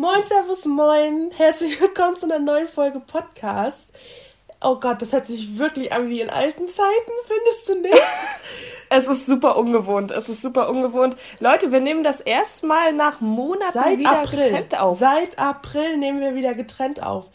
Moin, Servus, moin. Herzlich willkommen zu einer neuen Folge Podcast. Oh Gott, das hört sich wirklich an wie in alten Zeiten, findest du nicht? Es ist super ungewohnt. Es ist super ungewohnt. Leute, wir nehmen das erstmal nach Monaten Seit wieder April. getrennt auf. Seit April nehmen wir wieder getrennt auf. Und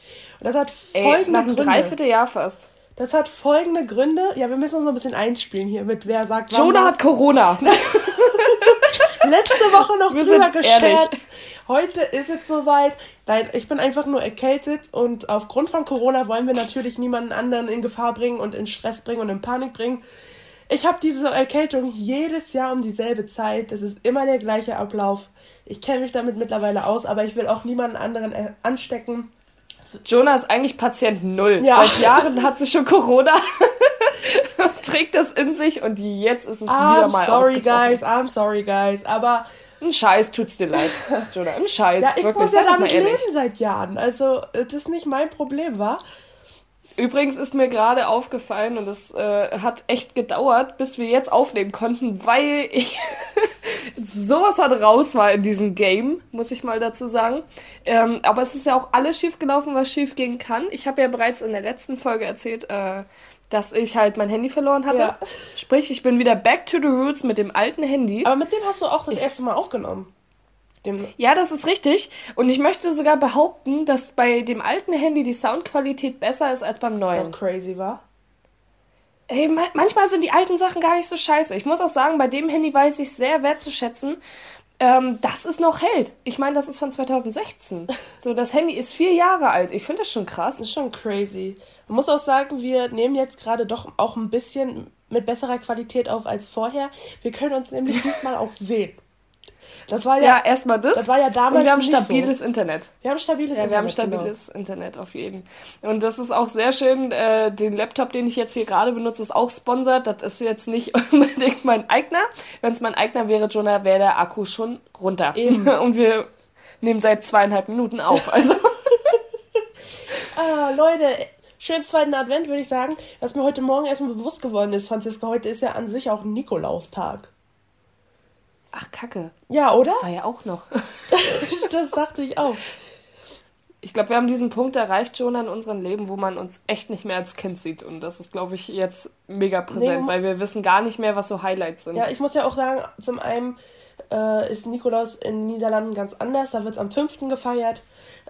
das hat Ey, folgende nach einem Gründe. Dreivierteljahr fast. Das hat folgende Gründe. Ja, wir müssen uns noch ein bisschen einspielen hier mit wer sagt Jonah was. hat Corona. letzte Woche noch Wir drüber sind gescherzt. ehrlich. Heute ist es soweit. Nein, ich bin einfach nur erkältet und aufgrund von Corona wollen wir natürlich niemanden anderen in Gefahr bringen und in Stress bringen und in Panik bringen. Ich habe diese Erkältung jedes Jahr um dieselbe Zeit. Es ist immer der gleiche Ablauf. Ich kenne mich damit mittlerweile aus, aber ich will auch niemanden anderen äh, anstecken. Jonah ist eigentlich Patient Null. Ja. Seit Jahren hat sie schon Corona. trägt das in sich und jetzt ist es wieder I'm mal sorry, guys. I'm sorry, guys. Aber Ein Scheiß tut's dir leid, Jonah. Ein Scheiß, ja, ich wirklich. muss ja damit leben seit Jahren. Also, äh, das ist nicht mein Problem, war. Übrigens ist mir gerade aufgefallen und es äh, hat echt gedauert, bis wir jetzt aufnehmen konnten, weil ich sowas hat raus war in diesem Game, muss ich mal dazu sagen. Ähm, aber es ist ja auch alles schief gelaufen, was schief gehen kann. Ich habe ja bereits in der letzten Folge erzählt, äh, dass ich halt mein Handy verloren hatte. Ja. Sprich, ich bin wieder back to the roots mit dem alten Handy. Aber mit dem hast du auch das erste Mal aufgenommen. Dem, Ja, das ist richtig. Und ich möchte sogar behaupten, dass bei dem alten Handy die Soundqualität besser ist als beim neuen. auch crazy war. Ey, ma manchmal sind die alten Sachen gar nicht so scheiße. Ich muss auch sagen, bei dem Handy weiß ich sehr wertzuschätzen, ähm, dass es noch hält. Ich meine, das ist von 2016. So, das Handy ist vier Jahre alt. Ich finde das schon krass. Das ist schon crazy. Man muss auch sagen, wir nehmen jetzt gerade doch auch ein bisschen mit besserer Qualität auf als vorher. Wir können uns nämlich diesmal auch sehen. Das war Ja, ja, erstmal das. das war ja damals Und wir haben nicht stabiles Internet. wir haben stabiles Ja, wir haben Internet, genau. stabiles Internet auf jeden. Und das ist auch sehr schön. Äh, den Laptop, den ich jetzt hier gerade benutze, ist auch sponsert. Das ist jetzt nicht unbedingt mein eigener. Wenn es mein eigener wäre, Jonah, wäre der Akku schon runter. Eben. Und wir nehmen seit zweieinhalb Minuten auf. Also. Ah, Leute, schönen zweiten Advent, würde ich sagen. Was mir heute Morgen erstmal bewusst geworden ist, Franziska, heute ist ja an sich auch Nikolaustag. Ach, Kacke. Ja, oder? War ja auch noch. Das dachte ich auch. Ich glaube, wir haben diesen Punkt erreicht, Jonah, in unserem Leben, wo man uns echt nicht mehr als Kind sieht. Und das ist, glaube ich, jetzt mega präsent, Nee, weil wir wissen gar nicht mehr, was so Highlights sind. Ja, ich muss ja auch sagen, zum einen äh, ist Nikolaus in den Niederlanden ganz anders. Da wird es am 5. gefeiert.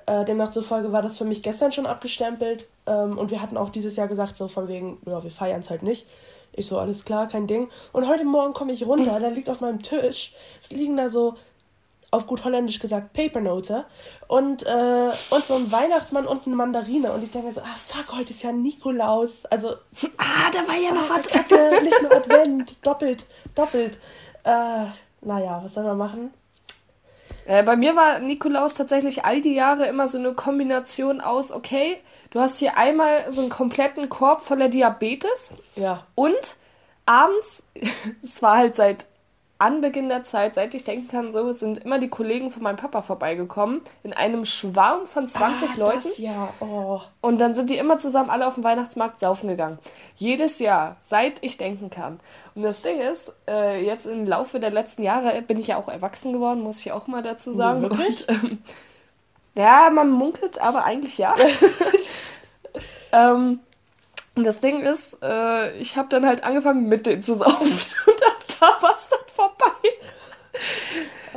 Äh, demnach zufolge war das für mich gestern schon abgestempelt. Ähm, und wir hatten auch dieses Jahr gesagt, so von wegen, ja, wir feiern es halt nicht. Ich so, alles klar, kein Ding. Und heute Morgen komme ich runter, da liegt auf meinem Tisch, es liegen da so, auf gut holländisch gesagt, Papernote und, äh, und so ein Weihnachtsmann und eine Mandarine. Und ich denke mir so, ah fuck, heute ist ja Nikolaus. Also Ah, da war ja noch Ah, was. Kacke, nicht nur Advent. doppelt, doppelt. Äh, naja, was soll man machen? Äh, bei mir war Nikolaus tatsächlich all die Jahre immer so eine Kombination aus, okay, du hast hier einmal so einen kompletten Korb voller Diabetes Ja. und abends, es war halt seit Anbeginn der Zeit, seit ich denken kann, so sind immer die Kollegen von meinem Papa vorbeigekommen in einem Schwarm von 20 ah, Leuten. Das, ja, oh. Und dann sind die immer zusammen alle auf den Weihnachtsmarkt saufen gegangen. Jedes Jahr, seit ich denken kann. Und das Ding ist, äh, jetzt im Laufe der letzten Jahre bin ich ja auch erwachsen geworden, muss ich auch mal dazu sagen. wirklich? Und, ähm, ja, man munkelt, aber eigentlich ja. ähm, und das Ding ist, äh, ich habe dann halt angefangen mit denen zu saufen. Und ab da war es dann vorbei.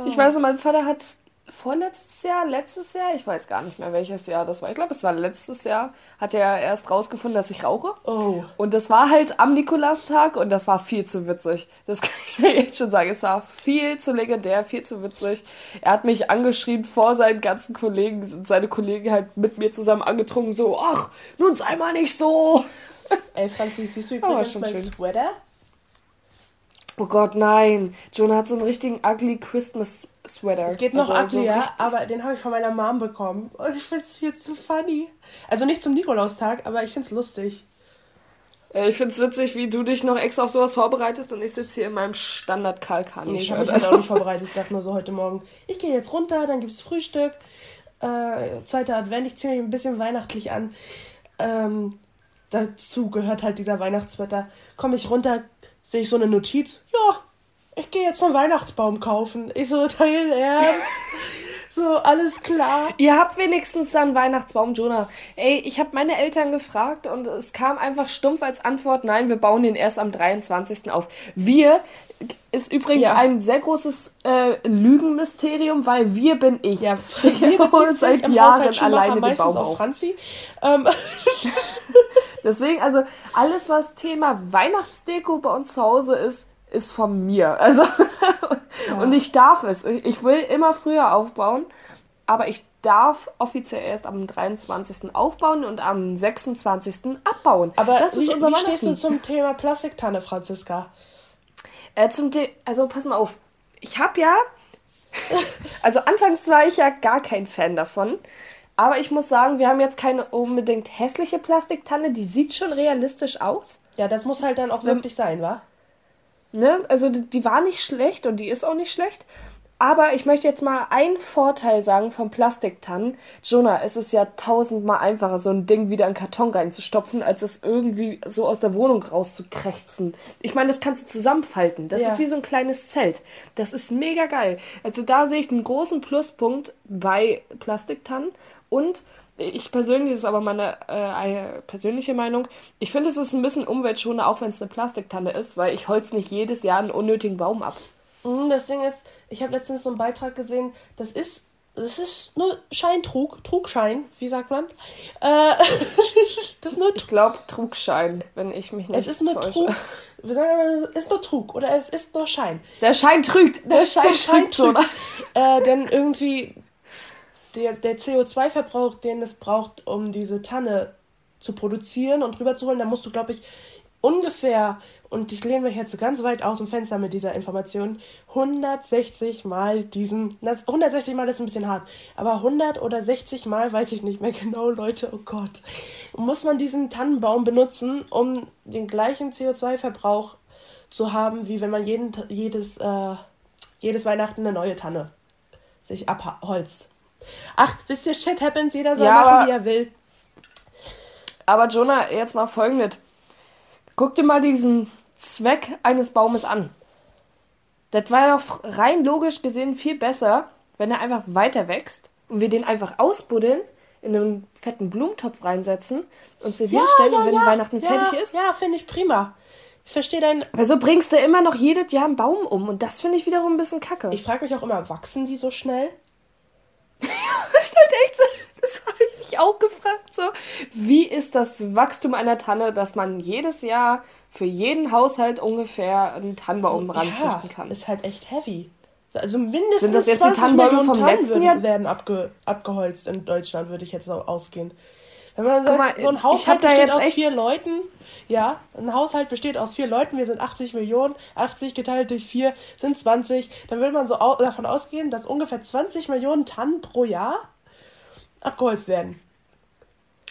Ich weiß noch, mein Vater hat vorletztes Jahr, letztes Jahr, ich weiß gar nicht mehr welches Jahr das war. Ich glaube, es war letztes Jahr, hat er erst rausgefunden, dass ich rauche. Oh. Und das war halt am Nikolaustag und das war viel zu witzig. Das kann ich jetzt schon sagen. Es war viel zu legendär, viel zu witzig. Er hat mich angeschrien vor seinen ganzen Kollegen und seine Kollegen halt mit mir zusammen angetrunken, so, ach, nun sei mal nicht so. Ey, Franzi, siehst du übrigens schon mein schön. Sweater? Oh Gott, nein. Jonah hat so einen richtigen ugly Christmas Sweater. Es geht noch Also so uglier, richtig- aber den habe ich von meiner Mom bekommen. Und ich finde es jetzt so funny. Also nicht zum Nikolaustag, aber ich finde es lustig. Äh, Ich find's witzig, wie du dich noch extra auf sowas vorbereitest und ich sitze hier in meinem standard kalkan Nee, ich habe mich halt auch nicht vorbereitet. Ich dachte nur so heute Morgen, ich gehe jetzt runter, dann gibt's Frühstück. Äh, zweiter Advent, ich ziehe mich ein bisschen weihnachtlich an. Ähm, dazu gehört halt dieser Weihnachtswetter. Komme ich runter, sehe ich so eine Notiz. Ja, ich gehe jetzt einen Weihnachtsbaum kaufen. Ich so, dein Ernst? So, alles klar. Ihr habt wenigstens dann Weihnachtsbaum, Jonah. Ey, ich habe meine Eltern gefragt und es kam einfach stumpf als Antwort, nein, wir bauen den erst am 23. auf. Wir ist übrigens ja. ein sehr großes äh, Lügenmysterium, weil wir bin ich. Ja, wir bauen seit Jahren alleine den Baum auf. Franzi. Ähm. Deswegen, also alles, was Thema Weihnachtsdeko bei uns zu Hause ist, ist von mir. Also ja. und ich darf es. Ich will immer früher aufbauen, aber ich darf offiziell erst am 23. aufbauen und am 26. abbauen. Aber das ist wie, unser wie stehst du zum Thema Plastiktanne, Franziska? Äh, zum The also pass mal auf. Ich habe ja also anfangs war ich ja gar kein Fan davon. Aber ich muss sagen, wir haben jetzt keine unbedingt hässliche Plastiktanne. Die sieht schon realistisch aus. Ja, das muss halt dann auch wirklich sein, wa? Ne? Also die, die war nicht schlecht und die ist auch nicht schlecht. Aber ich möchte jetzt mal einen Vorteil sagen vom Plastiktannen. Jonah, es ist ja tausendmal einfacher, so ein Ding wieder in Karton reinzustopfen, als es irgendwie so aus der Wohnung rauszukrächzen. Ich meine, das kannst du zusammenfalten. Das ja. ist wie so ein kleines Zelt. Das ist mega geil. Also da sehe ich einen großen Pluspunkt bei Plastiktannen. Und ich persönlich, das ist aber meine äh, persönliche Meinung, ich finde, es ist ein bisschen umweltschonender, auch wenn es eine Plastiktanne ist, weil ich holz nicht jedes Jahr einen unnötigen Baum ab. Mhm, das Ding ist, ich habe letztens so einen Beitrag gesehen, das ist, das ist nur Scheintrug, Trugschein, wie sagt man? Äh, das ist nur Ich glaube Trugschein, wenn ich mich nicht Es ist nur täusche. Trug. Wir sagen aber, es ist nur Trug oder es ist nur Schein. Der Schein trügt. Der, der Schein, Schein trügt, trügt. Äh, denn irgendwie der, der CO2-Verbrauch, den es braucht, um diese Tanne zu produzieren und rüberzuholen, da musst du, glaube ich, ungefähr, und ich lehne mich jetzt ganz weit aus dem Fenster mit dieser Information, 160 Mal diesen, das 160 Mal ist ein bisschen hart, aber 100 oder 60 Mal, weiß ich nicht mehr genau, Leute, oh Gott, muss man diesen Tannenbaum benutzen, um den gleichen CO2-Verbrauch zu haben, wie wenn man jeden, jedes, äh, jedes Weihnachten eine neue Tanne sich abholzt. Ach, wisst ihr, shit happens, jeder soll ja, machen, wie er will. Aber Jonah, jetzt mal folgendes. Guck dir mal diesen Zweck eines Baumes an. Das war doch rein logisch gesehen viel besser, wenn er einfach weiter wächst und wir den einfach ausbuddeln, in einen fetten Blumentopf reinsetzen und sie ja, hinstellen ja, und wenn ja, Weihnachten fertig ist. Ja, finde ich prima. Ich verstehe dein. Wieso bringst du immer noch jedes Jahr einen Baum um? Und das finde ich wiederum ein bisschen kacke. Ich frage mich auch immer, wachsen die so schnell? das ist halt echt so. Das habe mich auch gefragt. So, wie ist das Wachstum einer Tanne, dass man jedes Jahr für jeden Haushalt ungefähr einen Tannenbaum ranzüchten ja, kann? Ist halt echt heavy. Also mindestens Sind das jetzt die Tannenbäume vom Tannen letzten Jahr? werden abge, abgeholzt in Deutschland, würde ich jetzt auch ausgehen. Wenn man sagt, mal, so ein Haushalt besteht aus vier Leuten, ja, ein Haushalt besteht aus vier Leuten, wir sind 80 Millionen, 80 geteilt durch vier sind 20, dann würde man so au davon ausgehen, dass ungefähr 20 Millionen Tannen pro Jahr abgeholzt werden.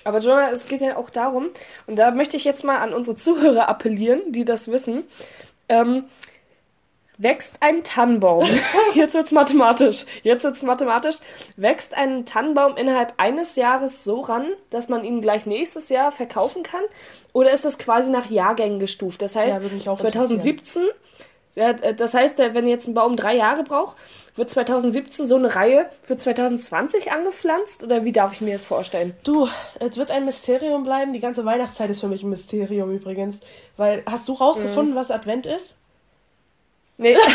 Aber Jonah, es geht ja auch darum, und da möchte ich jetzt mal an unsere Zuhörer appellieren, die das wissen. Ähm, wächst ein Tannenbaum, jetzt wird's mathematisch, jetzt wird's mathematisch, wächst ein Tannenbaum innerhalb eines Jahres so ran, dass man ihn gleich nächstes Jahr verkaufen kann? Oder ist das quasi nach Jahrgängen gestuft? Das heißt, ja, 2017, das heißt, wenn jetzt ein Baum drei Jahre braucht, wird 2017 so eine Reihe für 2020 angepflanzt? Oder wie darf ich mir das vorstellen? Du, es wird ein Mysterium bleiben. Die ganze Weihnachtszeit ist für mich ein Mysterium übrigens. Weil, hast du rausgefunden, mhm. was Advent ist? Nee.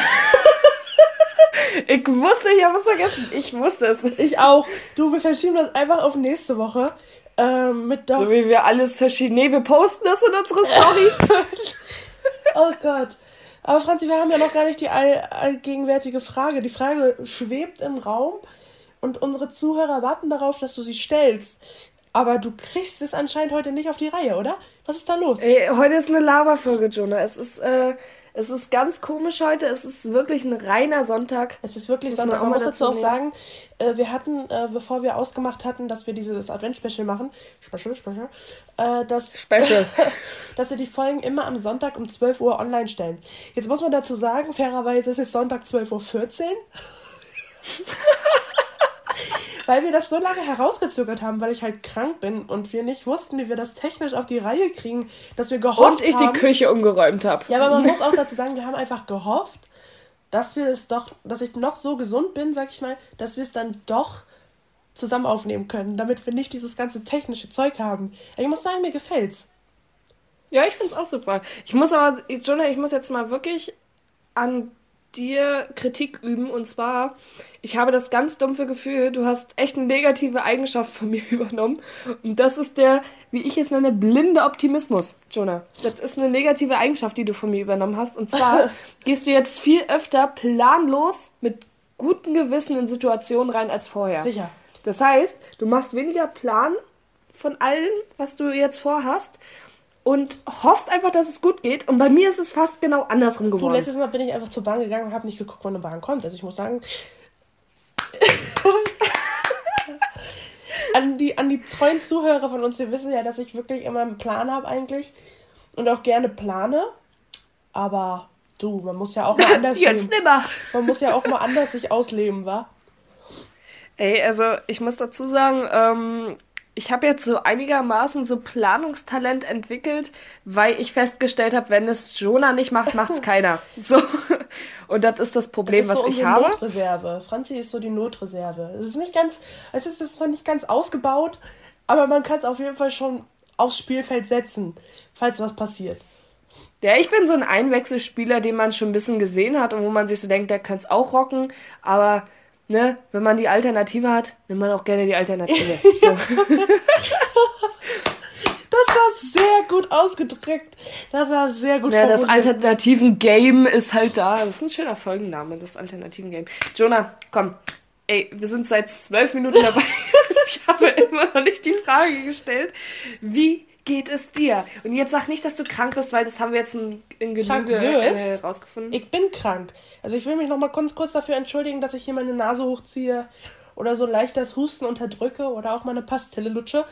ich wusste, ich habe es vergessen. Ich wusste es. Ich auch. Du, wir verschieben das einfach auf nächste Woche. Ähm, mit so wie wir alles verschieben. Nee, wir posten das in unsere Story. oh Gott. Aber Franzi, wir haben ja noch gar nicht die all, allgegenwärtige Frage. Die Frage schwebt im Raum und unsere Zuhörer warten darauf, dass du sie stellst. Aber du kriegst es anscheinend heute nicht auf die Reihe, oder? Was ist da los? Ey, heute ist eine Laberfolge, Jonah. Es ist, äh, es ist ganz komisch heute. Es ist wirklich ein reiner Sonntag. Es ist wirklich Sonntag. Man, man muss dazu auch sagen, äh, wir hatten, äh, bevor wir ausgemacht hatten, dass wir dieses Advent-Special machen, Special, Special, äh, dass, Special. dass wir die Folgen immer am Sonntag um 12 Uhr online stellen. Jetzt muss man dazu sagen, fairerweise ist es Sonntag 12.14 Uhr. weil wir das so lange herausgezögert haben, weil ich halt krank bin und wir nicht wussten, wie wir das technisch auf die Reihe kriegen, dass wir gehofft haben. Und ich haben, die Küche umgeräumt habe. Ja, aber man muss auch dazu sagen, wir haben einfach gehofft, dass wir es doch, dass ich noch so gesund bin, sag ich mal, dass wir es dann doch zusammen aufnehmen können, damit wir nicht dieses ganze technische Zeug haben. Ich muss sagen, mir gefällt's. Ja, ich find's auch super. Ich muss aber, Jonah, ich muss jetzt mal wirklich an dir Kritik üben. Und zwar, ich habe das ganz dumpfe Gefühl, du hast echt eine negative Eigenschaft von mir übernommen. Und das ist der, wie ich es nenne, blinde Optimismus, Jonah. Das ist eine negative Eigenschaft, die du von mir übernommen hast. Und zwar gehst du jetzt viel öfter planlos mit gutem Gewissen in Situationen rein als vorher. Sicher. Das heißt, du machst weniger Plan von allem, was du jetzt vorhast und hoffst einfach, dass es gut geht. Und bei mir ist es fast genau andersrum geworden. Du, letztes Mal bin ich einfach zur Bahn gegangen und habe nicht geguckt, wann eine Bahn kommt. Also ich muss sagen, an, die, an die treuen Zuhörer von uns, die wissen ja, dass ich wirklich immer einen Plan habe eigentlich und auch gerne plane. Aber du, man muss ja auch mal anders Jetzt leben. nimmer. Man muss ja auch mal anders sich ausleben, wa? Ey, also ich muss dazu sagen, ähm, ich habe jetzt so einigermaßen so Planungstalent entwickelt, weil ich festgestellt habe, wenn es Jonah nicht macht, macht es keiner. So. Und das ist das Problem, das ist so was ich habe. Notreserve. Franzi ist so die Notreserve. Es ist nicht ganz, es ist, es ist noch nicht ganz ausgebaut, aber man kann es auf jeden Fall schon aufs Spielfeld setzen, falls was passiert. Ja, ich bin so ein Einwechselspieler, den man schon ein bisschen gesehen hat und wo man sich so denkt, der könnte es auch rocken, aber ne, wenn man die Alternative hat, nimmt man auch gerne die Alternative. So. Das war sehr gut ausgedrückt. Das war sehr gut Ja, das alternativen Game ist halt da. Das ist ein schöner Folgenname, das alternativen Game. Jonah, komm. Ey, wir sind seit zwölf Minuten dabei. ich habe immer noch nicht die Frage gestellt. Wie geht es dir? Und jetzt sag nicht, dass du krank bist, weil das haben wir jetzt in, in Genüge äh, rausgefunden. Ich bin krank. Also ich will mich noch mal ganz kurz dafür entschuldigen, dass ich hier meine Nase hochziehe oder so leicht das Husten unterdrücke oder auch meine Pastille lutsche.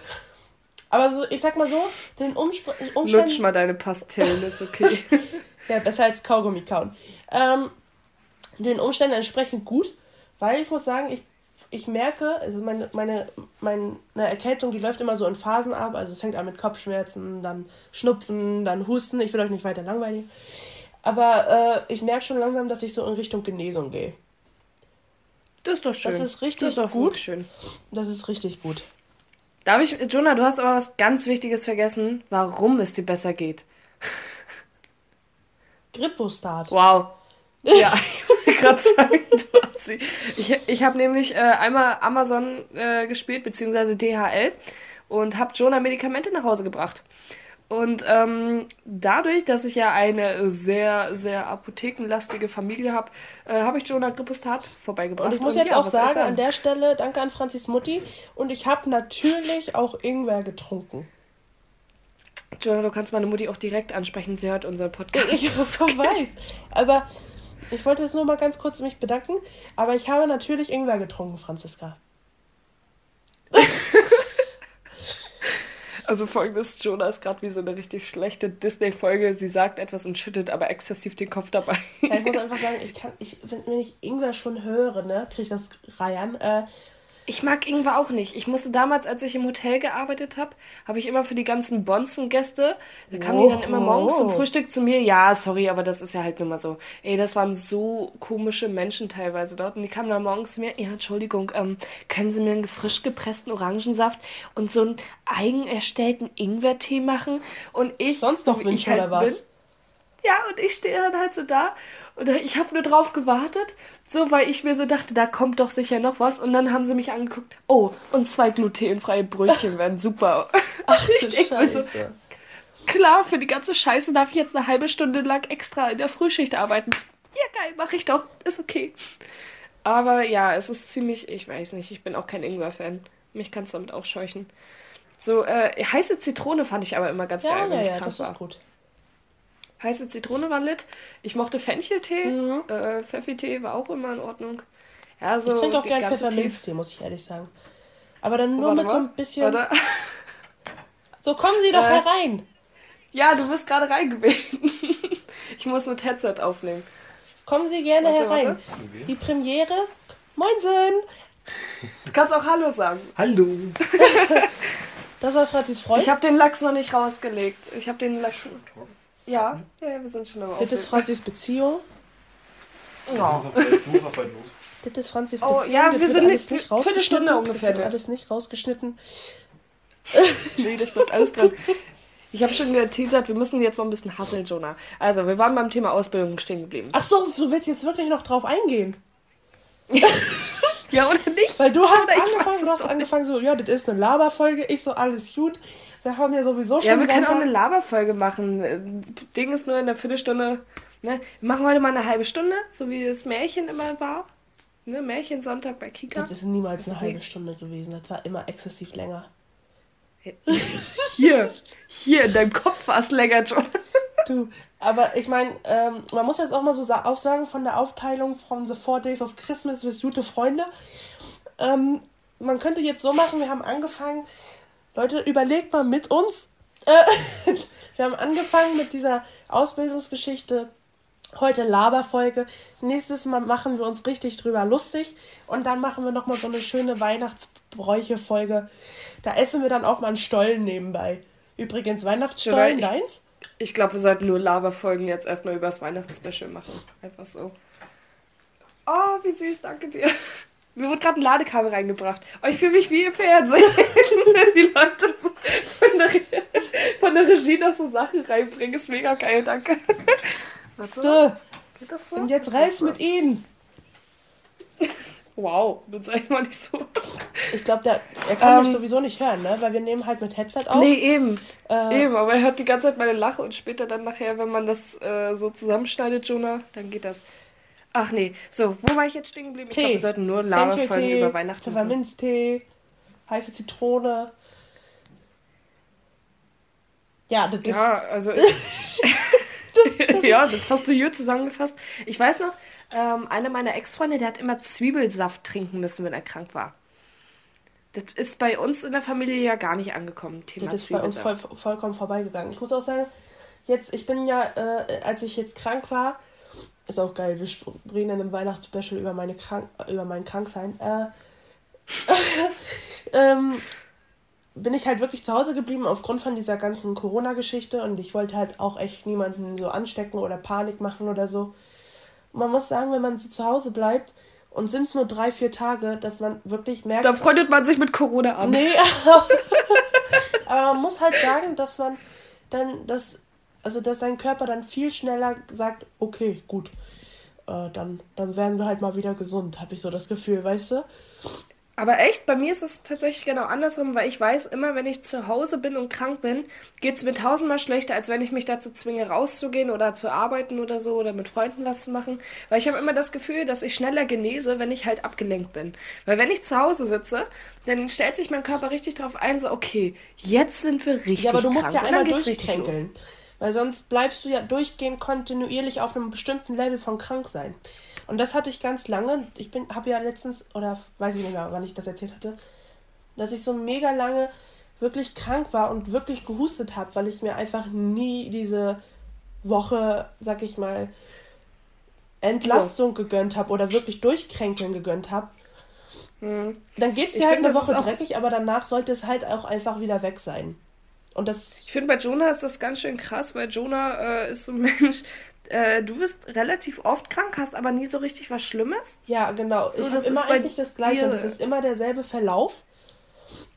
Aber so, ich sag mal so, den Umsp Umständen... Lutsch mal deine Pastillen, ist okay. ja, besser als Kaugummi kauen. Ähm, den Umständen entsprechend gut, weil ich muss sagen, ich ich merke, also meine, meine, meine Erkältung, die läuft immer so in Phasen ab. Also es fängt an mit Kopfschmerzen, dann Schnupfen, dann Husten. Ich will euch nicht weiter langweilen. Aber äh, ich merke schon langsam, dass ich so in Richtung Genesung gehe. Das ist doch schön. Das ist richtig das ist doch gut. Schön. Das ist richtig gut. Darf ich, Jonah, du hast aber was ganz Wichtiges vergessen, warum es dir besser geht. Grippostat. Wow. Ja, gerade sagen. Ich, ich habe nämlich äh, einmal Amazon äh, gespielt, beziehungsweise DHL, und habe Jonah Medikamente nach Hause gebracht. Und ähm, dadurch, dass ich ja eine sehr, sehr apothekenlastige Familie habe, äh, habe ich Jonah Grippostat vorbeigebracht. Und ich muss und jetzt auch sagen, an der Stelle, danke an Franzis Mutti. Und ich habe natürlich auch Ingwer getrunken. Jonah, du kannst meine Mutti auch direkt ansprechen, sie hört unseren Podcast. Ich so weiß. Aber ich wollte jetzt nur mal ganz kurz mich bedanken, aber ich habe natürlich Ingwer getrunken, Franziska. Also folgendes, Jonah ist gerade wie so eine richtig schlechte Disney-Folge. Sie sagt etwas und schüttet aber exzessiv den Kopf dabei. Ja, ich muss einfach sagen, ich kann, ich, wenn, wenn ich Ingwer schon höre, ne, kriege ich das reiern. Äh, ich mag Ingwer auch nicht. Ich musste damals, als ich im Hotel gearbeitet habe, habe ich immer für die ganzen Bonzen-Gäste, da kamen die dann immer morgens zum Frühstück zu mir. Ja, sorry, aber das ist ja halt nur mal so. Ey, das waren so komische Menschen teilweise dort. Und die kamen dann morgens zu mir, ja, Entschuldigung, ähm, können Sie mir einen frisch gepressten Orangensaft und so einen eigen erstellten Ingwertee machen? Und ich... Sonst noch Winter halt oder was? Bin, ja, und ich stehe dann halt so da und ich habe nur drauf gewartet, so weil ich mir so dachte, da kommt doch sicher noch was. Und dann haben sie mich angeguckt, oh, und zwei glutenfreie Brötchen wären super. Ach, ich denke mir so, klar, für die ganze Scheiße darf ich jetzt eine halbe Stunde lang extra in der Frühschicht arbeiten. Ja, geil, mache ich doch, ist okay. Aber ja, es ist ziemlich, ich weiß nicht, ich bin auch kein Ingwer-Fan. Mich kann es damit auch scheuchen. So, äh, heiße Zitrone fand ich aber immer ganz ja, geil, wenn ja, ich ja, krank das war. Ist gut. Heiße Zitrone war lit. Ich mochte Fencheltee. Mhm. Äh, Pfeffi-Tee war auch immer in Ordnung. Ja, so ich trinke auch gerne Pfefferminztee, muss ich ehrlich sagen. Aber dann nur oh, mit so ein bisschen. Warte. So, kommen Sie doch äh, herein. Ja, du bist gerade reingebeten. ich muss mit Headset aufnehmen. Kommen Sie gerne warte, herein. Warte. Die Premiere. Moinsen! Du kannst auch Hallo sagen. Hallo. das war Franzis Freund. Ich habe den Lachs noch nicht rausgelegt. Ich habe den Lachs. Ja, ja, wir sind schon aber Das ist Franzis Beziehung. Oh. Du musst auch bald los. Das ist Franzis Oh ja, wir sind nicht, nicht Viertelstunde ungefähr. Das wird alles nicht rausgeschnitten. nee, das wird alles dran. Ich habe schon geteasert, wir müssen jetzt mal ein bisschen hasseln, Jonah. Also, wir waren beim Thema Ausbildung stehen geblieben. Ach so, du willst jetzt wirklich noch drauf eingehen? ja, oder nicht? Weil du hast angefangen, du hast angefangen so, ja, das ist eine Laberfolge. Ich so, alles gut. Wir haben ja sowieso schon. Ja, wir können auch eine Laberfolge machen. Ding ist nur in der Viertelstunde. Ne? Wir machen heute mal eine halbe Stunde, so wie das Märchen immer war. Ne? Märchensonntag bei Kika. Das ist niemals das eine halbe Stunde gewesen. Das war immer exzessiv länger. Hier, hier in deinem Kopf war es länger schon. Du, aber ich meine, ähm, man muss jetzt auch mal so aufsagen von der Aufteilung von The Four Days of Christmas bis Gute Freunde. Ähm, man könnte jetzt so machen, wir haben angefangen, Leute, überlegt mal mit uns. Äh, wir haben angefangen mit dieser Ausbildungsgeschichte Heute Laberfolge. Nächstes Mal machen wir uns richtig drüber lustig. Und dann machen wir nochmal so eine schöne Weihnachtsbräuche-Folge. Da essen wir dann auch mal einen Stollen nebenbei. Übrigens, Weihnachtsstollen, ich, deins? Ich glaube, wir sollten nur Laberfolgen jetzt erstmal über das Weihnachtsspecial machen. Einfach so. Oh, wie süß, danke dir. Mir wurde gerade ein Ladekabel reingebracht. Oh, ich fühle mich wie im Fernsehen. Die Leute so von, der, von der Regie noch so Sachen reinbringen. Ist mega geil, danke. So. Geht das so? Und jetzt reiß mit ihnen. Wow, das ich mal nicht so. Ich glaube, er kann ähm, mich sowieso nicht hören, ne? Weil wir nehmen halt mit Headset auf. Nee, eben. Äh, eben, aber er hört die ganze Zeit meine Lache und später dann nachher, wenn man das äh, so zusammenschneidet, Jonah, dann geht das. Ach nee, so, wo war ich jetzt stehen geblieben? Ich glaube, wir sollten nur Laberfolgen über Weihnachten Pfefferminztee, heiße Zitrone. Ja, das ist... Ja, also... ja, das hast du hier zusammengefasst. Ich weiß noch, ähm, einer meiner Ex-Freunde, der hat immer Zwiebelsaft trinken müssen, wenn er krank war. Das ist bei uns in der Familie ja gar nicht angekommen, Thema Das ist bei uns voll, vollkommen vorbeigegangen. Ich muss auch sagen, jetzt, ich bin ja, äh, als ich jetzt krank war, ist auch geil, wir reden in einem Weihnachtsspecial über, meine krank, über mein Kranksein. Äh, ähm, bin ich halt wirklich zu Hause geblieben aufgrund von dieser ganzen Corona-Geschichte und ich wollte halt auch echt niemanden so anstecken oder Panik machen oder so. Man muss sagen, wenn man so zu Hause bleibt und sind es nur drei, vier Tage, dass man wirklich merkt. Da freundet man sich mit Corona an. Nee, aber man muss halt sagen, dass man dann das, also dass sein Körper dann viel schneller sagt, okay, gut, äh, dann, dann werden wir halt mal wieder gesund, habe ich so das Gefühl, weißt du? Aber echt, bei mir ist es tatsächlich genau andersrum, weil ich weiß immer, wenn ich zu Hause bin und krank bin, geht es mir tausendmal schlechter, als wenn ich mich dazu zwinge, rauszugehen oder zu arbeiten oder so oder mit Freunden was zu machen. Weil ich habe immer das Gefühl, dass ich schneller genese, wenn ich halt abgelenkt bin. Weil wenn ich zu Hause sitze, dann stellt sich mein Körper richtig darauf ein, so, okay, jetzt sind wir richtig Ja, aber du musst krank. ja einmal durchkränkeln. Weil sonst bleibst du ja durchgehend kontinuierlich auf einem bestimmten Level von krank sein. Und das hatte ich ganz lange. Ich bin, habe ja letztens, oder weiß ich nicht mehr, wann ich das erzählt hatte, dass ich so mega lange wirklich krank war und wirklich gehustet habe, weil ich mir einfach nie diese Woche, sag ich mal, Entlastung gegönnt habe oder wirklich durchkränkeln gegönnt habe. Mhm. Dann geht es dir ich halt find, eine Woche dreckig, aber danach sollte es halt auch einfach wieder weg sein. Und das ich finde, bei Jonah ist das ganz schön krass, weil Jonah äh, ist so ein Mensch, äh, du wirst relativ oft krank, hast aber nie so richtig was Schlimmes. Ja, genau. So, ich habe immer eigentlich das Gleiche. Das ist immer derselbe Verlauf.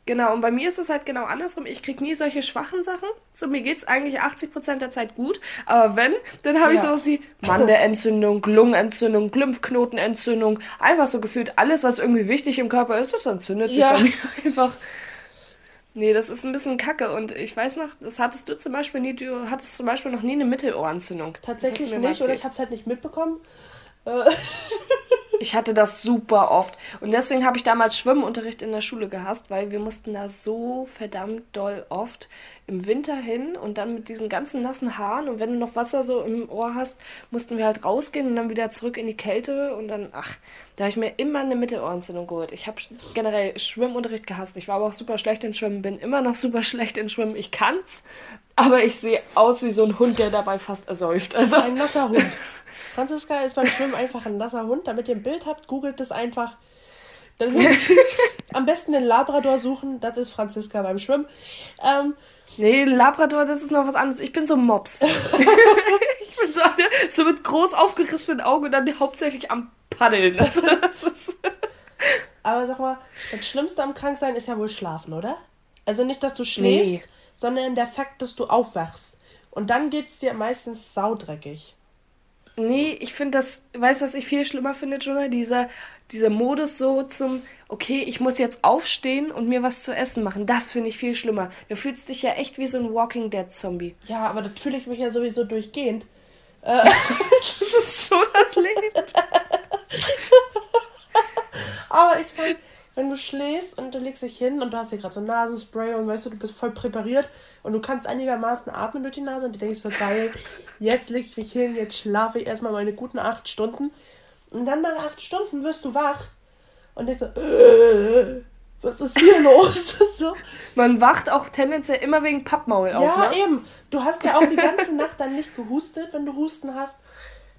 Genau, und bei mir ist es halt genau andersrum. Ich kriege nie solche schwachen Sachen. So, mir geht es eigentlich 80% der Zeit gut. Aber wenn, dann habe ja. ich sowas wie Mandelentzündung, Lungenentzündung, Lymphknotenentzündung. Einfach so gefühlt alles, was irgendwie wichtig im Körper ist, das entzündet sich ja. bei mir einfach. Nee, das ist ein bisschen kacke. Und ich weiß noch, das hattest du zum Beispiel nie, du hattest zum Beispiel noch nie eine Mittelohrentzündung. Tatsächlich nicht, oder ich habe es halt nicht mitbekommen. Äh. ich hatte das super oft. Und deswegen habe ich damals Schwimmunterricht in der Schule gehasst, weil wir mussten da so verdammt doll oft im Winter hin und dann mit diesen ganzen nassen Haaren und wenn du noch Wasser so im Ohr hast, mussten wir halt rausgehen und dann wieder zurück in die Kälte und dann, ach, da habe ich mir immer eine Mittelohrentzündung geholt. Ich habe generell Schwimmunterricht gehasst. Ich war aber auch super schlecht in Schwimmen, bin immer noch super schlecht in Schwimmen. Ich kann's, aber ich sehe aus wie so ein Hund, der dabei fast ersäuft. Also ein nasser Hund. Franziska ist beim Schwimmen einfach ein nasser Hund. Damit ihr ein Bild habt, googelt das einfach. am besten den Labrador suchen, das ist Franziska beim Schwimmen. Ähm, nee, Labrador, das ist noch was anderes. Ich bin so Mops. ich bin so so, so mit groß aufgerissenen Augen und dann hauptsächlich am Paddeln. Also, das ist Aber sag mal, das Schlimmste am Kranksein ist ja wohl Schlafen, oder? Also nicht, dass du schläfst, nee. Sondern der Fakt, dass du aufwachst. Und dann geht's dir meistens saudreckig. Nee, ich finde das, weißt du, was ich viel schlimmer finde, Jonah? Dieser, dieser Modus so zum, okay, ich muss jetzt aufstehen und mir was zu essen machen. Das finde ich viel schlimmer. Du fühlst dich ja echt wie so ein Walking Dead Zombie. Ja, aber das fühle ich mich ja sowieso durchgehend. Äh. das ist schon das Leben. aber ich meine, wenn du schläfst und du legst dich hin und du hast hier gerade so Nasenspray und weißt du, du bist voll präpariert und du kannst einigermaßen atmen durch die Nase und du denkst so, geil, jetzt leg ich mich hin, jetzt schlafe ich erstmal meine guten acht Stunden. Und dann nach acht Stunden wirst du wach und denkst so, äh, was ist hier los? so. Man wacht auch tendenziell immer wegen Pappmaul auf. Ja, ne? eben. Du hast ja auch die ganze Nacht dann nicht gehustet, wenn du Husten hast.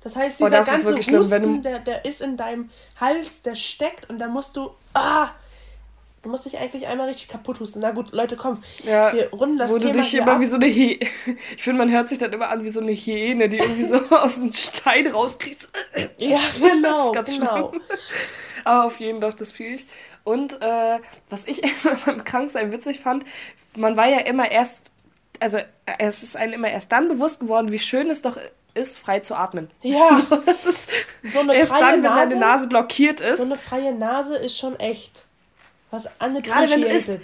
Das heißt, dieser oh, das ganze Husten, schlimm, der, der ist in deinem Hals, der steckt und da musst du. Ah! Du musst dich eigentlich einmal richtig kaputt husten. Na gut, Leute, komm. Ja, wir runden das wo Thema du dich immer ab. wie so eine Hyäne. Ich finde, man hört sich dann immer an wie so eine Hyäne, die irgendwie so aus dem Stein rauskriegt. ja, genau. das ist ganz genau. Schlimm. Aber auf jeden Fall, das fühle ich. Und äh, was ich beim Kranksein witzig fand, man war ja immer erst, also es ist einem immer erst dann bewusst geworden, wie schön es doch ist, frei zu atmen. Ja. So, das ist so eine erst dann, wenn deine Nase blockiert ist. So eine freie Nase ist schon echt was Gerade wenn du isst.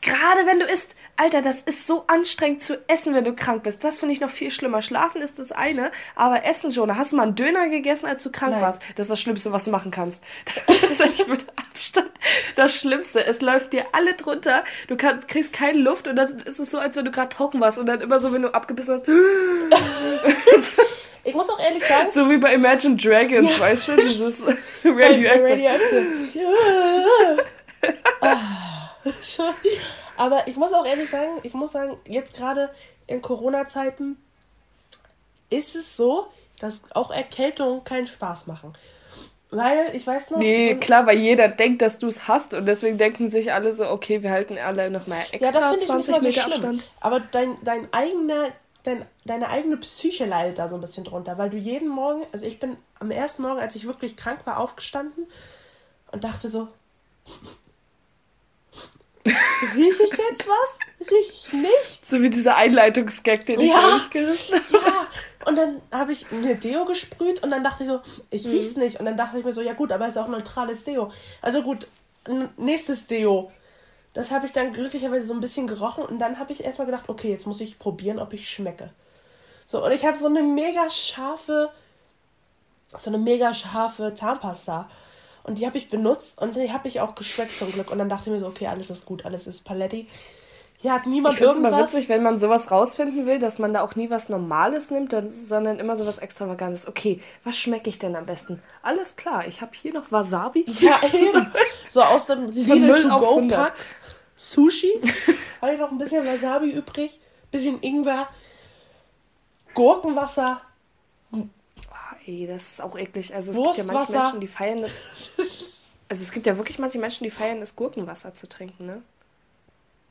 Gerade wenn du isst, Alter, das ist so anstrengend zu essen, wenn du krank bist. Das finde ich noch viel schlimmer. Schlafen ist das eine, aber Essen schon. Hast du mal einen Döner gegessen, als du krank Nein. warst? Das ist das Schlimmste, was du machen kannst. Das ist echt mit Abstand das Schlimmste. Es läuft dir alle drunter. Du kann, kriegst keine Luft und dann ist es so, als wenn du gerade tauchen warst und dann immer so, wenn du abgebissen hast. Ich muss auch ehrlich sagen. So wie bei Imagine Dragons, ja. weißt du? Dieses Radioactive. Radioactive. Ja. oh. Aber ich muss auch ehrlich sagen, ich muss sagen, jetzt gerade in Corona-Zeiten ist es so, dass auch Erkältungen keinen Spaß machen. Weil, ich weiß noch. Nee, so klar, weil jeder denkt, dass du es hast und deswegen denken sich alle so, okay, wir halten alle nochmal extra ja, das 20 ich Meter so Abstand. Aber dein, dein eigener, dein, deine eigene Psyche leidet da so ein bisschen drunter, weil du jeden Morgen, also ich bin am ersten Morgen, als ich wirklich krank war, aufgestanden und dachte so, Rieche ich jetzt was? Rieche ich nicht? So wie dieser Einleitungsgag, den ich ja, gerissen habe. Ja, und dann habe ich eine Deo gesprüht und dann dachte ich so, ich mhm. riech's nicht. Und dann dachte ich mir so, ja gut, aber es ist auch neutrales Deo. Also gut, nächstes Deo. Das habe ich dann glücklicherweise so ein bisschen gerochen und dann habe ich erstmal gedacht, okay, jetzt muss ich probieren, ob ich schmecke. So, und ich habe so eine mega scharfe, so eine mega scharfe Zahnpasta. Und die habe ich benutzt und die habe ich auch geschmeckt zum Glück. Und dann dachte ich mir so, okay, alles ist gut, alles ist Paletti. Hier hat niemand ich irgendwas. immer witzig, wenn man sowas rausfinden will, dass man da auch nie was Normales nimmt, sondern immer sowas Extravagantes. Okay, was schmecke ich denn am besten? Alles klar, ich habe hier noch Wasabi. Ja, so, so aus dem Lidl to go Pack Sushi. habe ich noch ein bisschen Wasabi übrig, bisschen Ingwer, Gurkenwasser, Ey, das ist auch eklig. Also es gibt ja manche Menschen, die feiern das. Also es gibt ja wirklich manche Menschen, die feiern das Gurkenwasser zu trinken, ne?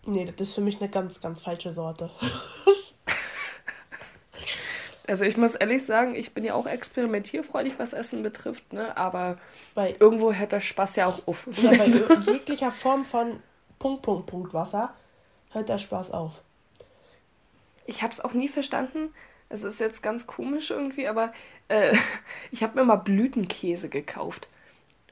Nee, das ist für mich eine ganz, ganz falsche Sorte. also ich muss ehrlich sagen, ich bin ja auch experimentierfreudig, was Essen betrifft, ne? Aber bei, irgendwo hört der Spaß ja auch auf. Ja, bei jeglicher Form von Punkt, Punkt, Punkt Wasser hört der Spaß auf. Ich habe es auch nie verstanden, es ist jetzt ganz komisch irgendwie, aber äh, ich habe mir mal Blütenkäse gekauft.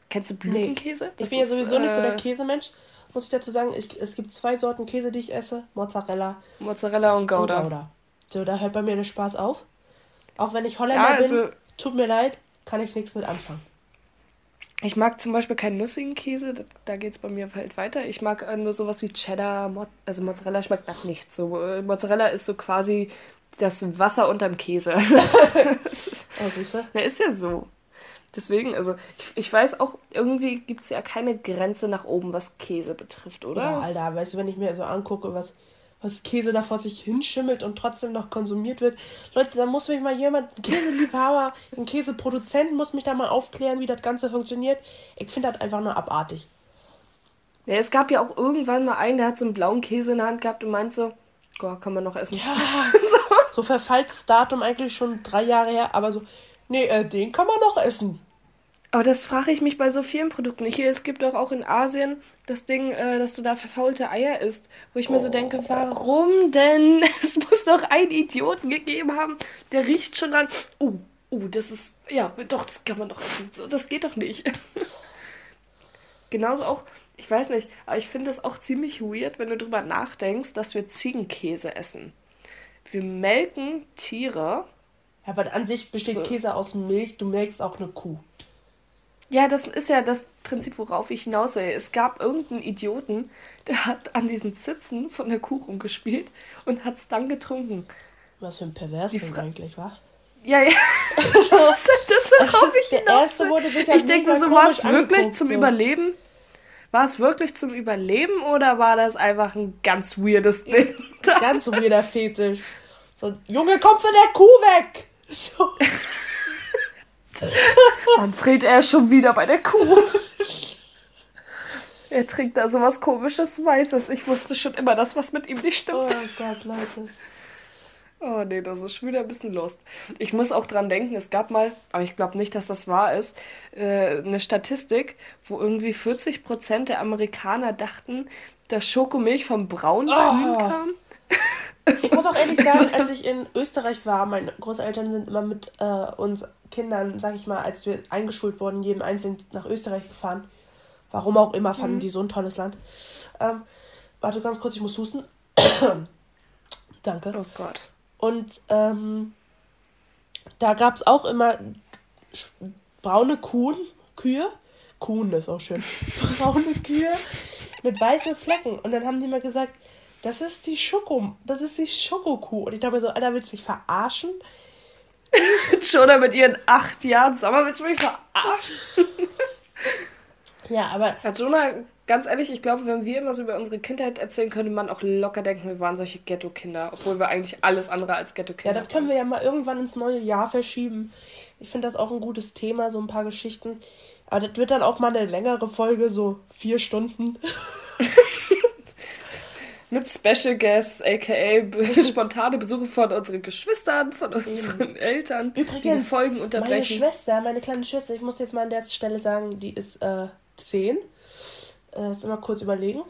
Kennst du Blütenkäse? Nee, ich bin ja sowieso äh, nicht so der äh, Käsemensch. Muss ich dazu sagen, ich, es gibt zwei Sorten Käse, die ich esse. Mozzarella. Mozzarella und Gouda. Und Gouda. So, da hört bei mir der Spaß auf. Auch wenn ich Holländer ja, also, bin, tut mir leid, kann ich nichts mit anfangen. Ich mag zum Beispiel keinen nussigen Käse, da, da geht es bei mir halt weiter. Ich mag äh, nur sowas wie Cheddar, Mo also Mozzarella schmeckt nach nichts. So, äh, Mozzarella ist so quasi das Wasser unterm Käse. oh, süße. Na, ist ja so. Deswegen, also ich, ich weiß auch, irgendwie gibt es ja keine Grenze nach oben, was Käse betrifft, oder? Ja, Alter, weißt du, wenn ich mir so angucke, was, was Käse da vor sich hinschimmelt und trotzdem noch konsumiert wird. Leute, da muss mich mal jemand, ein Käseliebhaber, ein Käseproduzent muss mich da mal aufklären, wie das Ganze funktioniert. Ich finde das einfach nur abartig. Ja, es gab ja auch irgendwann mal einen, der hat so einen blauen Käse in der Hand gehabt und meint so, Boah, kann man noch essen. Ja. so. so Verfallsdatum eigentlich schon drei Jahre her, aber so, nee, äh, den kann man noch essen. Aber das frage ich mich bei so vielen Produkten. Hier, es gibt doch auch in Asien das Ding, äh, dass du da verfaulte Eier isst. Wo ich oh. mir so denke, oh. warum denn? Es muss doch einen Idioten gegeben haben, der riecht schon an. Uh, uh, das ist. Ja, doch, das kann man doch essen. So, das geht doch nicht. Genauso auch, ich weiß nicht, aber ich finde es auch ziemlich weird, wenn du drüber nachdenkst, dass wir Ziegenkäse essen. Wir melken Tiere. Ja, aber an sich besteht so. Käse aus Milch, du melkst auch eine Kuh. Ja, das ist ja das Prinzip, worauf ich hinaus will. Es gab irgendeinen Idioten, der hat an diesen Zitzen von der Kuh rumgespielt und hat es dann getrunken. Was für ein Perversen eigentlich, war? Ja, ja. das ist das, worauf ich hinaus will. Ich denke mir so, war es wirklich zum so. Überleben? War es wirklich zum Überleben oder war das einfach ein ganz weirdes Ding? ganz weirder Fetisch. So, Junge, komm von der Kuh weg! So. Dann friert er schon wieder bei der Kuh. Er trinkt da sowas komisches Weißes. Ich wusste schon immer, dass was mit ihm nicht stimmt. Oh Gott, Leute. Oh nee, das ist schon wieder ein bisschen Lust. Ich muss auch dran denken, es gab mal, aber ich glaube nicht, dass das wahr ist, äh, eine Statistik, wo irgendwie 40% der Amerikaner dachten, dass Schokomilch vom braunen oh. Kam. Ich muss auch ehrlich sagen, als ich in Österreich war, meine Großeltern sind immer mit äh, uns Kindern, sag ich mal, als wir eingeschult wurden, jedem Einzelnen nach Österreich gefahren. Warum auch immer fanden mhm. die so ein tolles Land. Ähm, warte ganz kurz, ich muss husten. Danke. Oh Gott. Und ähm, da gab es auch immer braune Kuhn, Kühe. Kuhn ist auch schön. braune Kühe mit weißen Flecken. Und dann haben die mal gesagt, das ist die Schoko, das ist die Schokokuh. Und ich dachte mir so, Alter, willst du mich verarschen? Schon mit ihren acht Jahren. Sag mal, willst du mich verarschen? ja, aber. Herr Jonah, ganz ehrlich, ich glaube, wenn wir immer so über unsere Kindheit erzählen, könnte man auch locker denken, wir waren solche Ghetto-Kinder. Obwohl wir eigentlich alles andere als Ghetto-Kinder Ja, das können wir ja mal irgendwann ins neue Jahr verschieben. Ich finde das auch ein gutes Thema, so ein paar Geschichten. Aber das wird dann auch mal eine längere Folge, so vier Stunden. mit Special Guests, aka spontane Besuche von unseren Geschwistern, von unseren mhm. Eltern, Übrigens, die Folgen unterbrechen. Meine Schwester, meine kleine Schwester, ich muss jetzt mal an der Stelle sagen, die ist äh, zehn. Äh, jetzt mal kurz überlegen.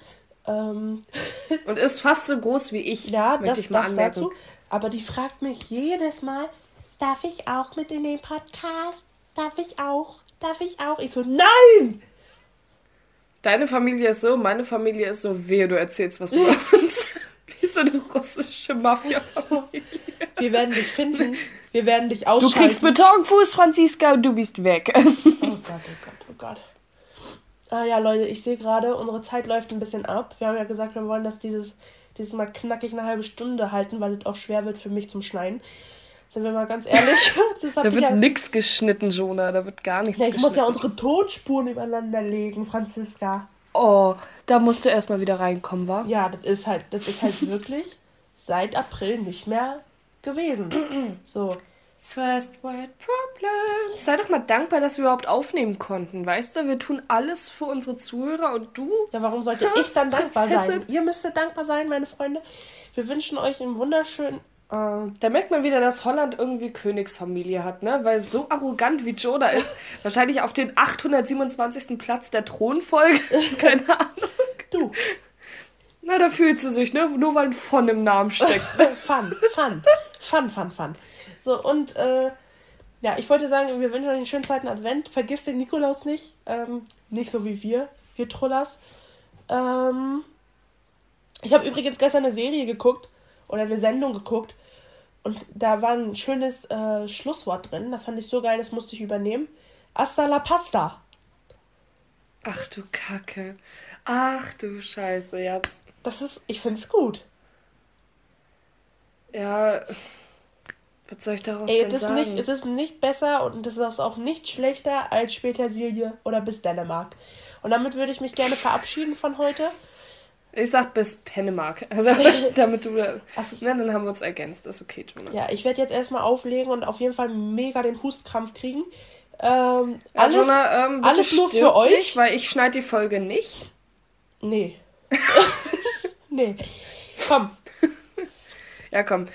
Ähm. Und ist fast so groß wie ich. Ja, das, ich mal das anmerken. dazu. Aber die fragt mich jedes Mal, darf ich auch mit in den Podcast? Darf ich auch? Darf ich auch? Ich so, nein! Deine Familie ist so, meine Familie ist so, wehe, du erzählst was über uns. Wie so eine russische Mafia-Familie. Wir werden dich finden. Wir werden dich ausschalten. Du kriegst Betonfuß, Franziska, und du bist weg. Oh Gott, oh Gott, oh Gott. Ah ja, Leute, ich sehe gerade, unsere Zeit läuft ein bisschen ab. Wir haben ja gesagt, wir wollen das dieses, dieses Mal knackig eine halbe Stunde halten, weil es auch schwer wird für mich zum Schneiden. Sind wir mal ganz ehrlich. da wird ja... nichts geschnitten, Jonah. Da wird gar nichts ja, ich geschnitten. Ich muss ja unsere Tonspuren übereinander legen, Franziska. Oh, da musst du erstmal wieder reinkommen, wa? Ja, das ist halt, das ist halt wirklich seit April nicht mehr gewesen. so. First World Problems. Sei doch mal dankbar, dass wir überhaupt aufnehmen konnten, weißt du? Wir tun alles für unsere Zuhörer und du. Ja, warum sollte ich dann dankbar Prinzessin? sein? Ihr müsstet dankbar sein, meine Freunde. Wir wünschen euch einen wunderschönen Uh, da merkt man wieder, dass Holland irgendwie Königsfamilie hat, ne? Weil so arrogant wie Joda ist, wahrscheinlich auf den 827. Platz der Thronfolge. Keine Ahnung. Du. Na, da fühlt sie sich, ne? Nur weil ein Fun im Namen steckt. fun, fun. Fun, fun, fun. So, und äh, ja, ich wollte sagen, wir wünschen euch einen schönen zweiten Advent. Vergisst den Nikolaus nicht. Ähm, nicht so wie wir, wir Trollers. Ähm, ich habe übrigens gestern eine Serie geguckt oder eine Sendung geguckt und da war ein schönes äh, Schlusswort drin. Das fand ich so geil, das musste ich übernehmen. Hasta la pasta. Ach du Kacke. Ach du Scheiße, jetzt. Das ist, ich find's gut. Ja, was soll ich darauf Ey, denn das sagen? Nicht, es ist nicht besser und es ist auch nicht schlechter als später Silje oder bis Dänemark. Und damit würde ich mich gerne verabschieden von heute. Ich sag bis Pennemark. Also damit du. Also, ne, dann haben wir uns ergänzt. Das ist okay, Jonah. Ja, ich werde jetzt erstmal auflegen und auf jeden Fall mega den Hustkrampf kriegen. Ähm, ja, alles, Jonah, ähm, alles nur für euch. Nicht, weil ich schneide die Folge nicht. Nee. nee. Komm. Ja, komm.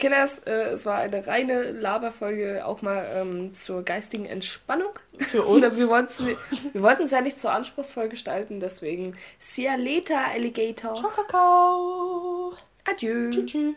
Kinders, äh, es war eine reine Laberfolge, auch mal ähm, zur geistigen Entspannung. Für uns. wir wollten es ja nicht so anspruchsvoll gestalten, deswegen see ya later, Alligator. Ciao, Kakao. Adieu. Tschüss.